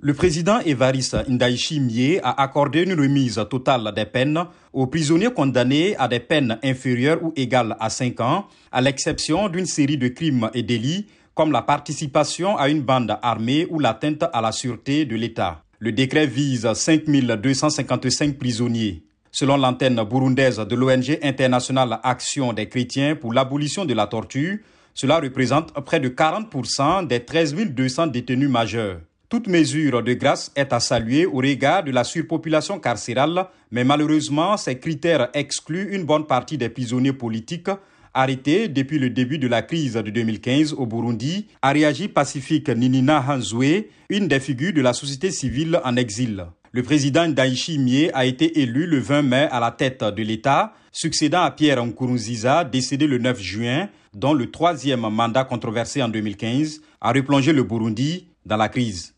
Le président Evariste Ndaichi Mie a accordé une remise totale des peines aux prisonniers condamnés à des peines inférieures ou égales à 5 ans, à l'exception d'une série de crimes et délits comme la participation à une bande armée ou l'atteinte à la sûreté de l'État. Le décret vise 5255 prisonniers. Selon l'antenne burundaise de l'ONG internationale Action des chrétiens pour l'abolition de la torture, cela représente près de 40% des 13 200 détenus majeurs. Toute mesure de grâce est à saluer au regard de la surpopulation carcérale, mais malheureusement, ces critères excluent une bonne partie des prisonniers politiques arrêtés depuis le début de la crise de 2015 au Burundi, a réagi pacifique Ninina Hanzoué, une des figures de la société civile en exil. Le président Daichi Mie a été élu le 20 mai à la tête de l'État, succédant à Pierre Nkurunziza, décédé le 9 juin, dont le troisième mandat controversé en 2015 a replongé le Burundi dans la crise.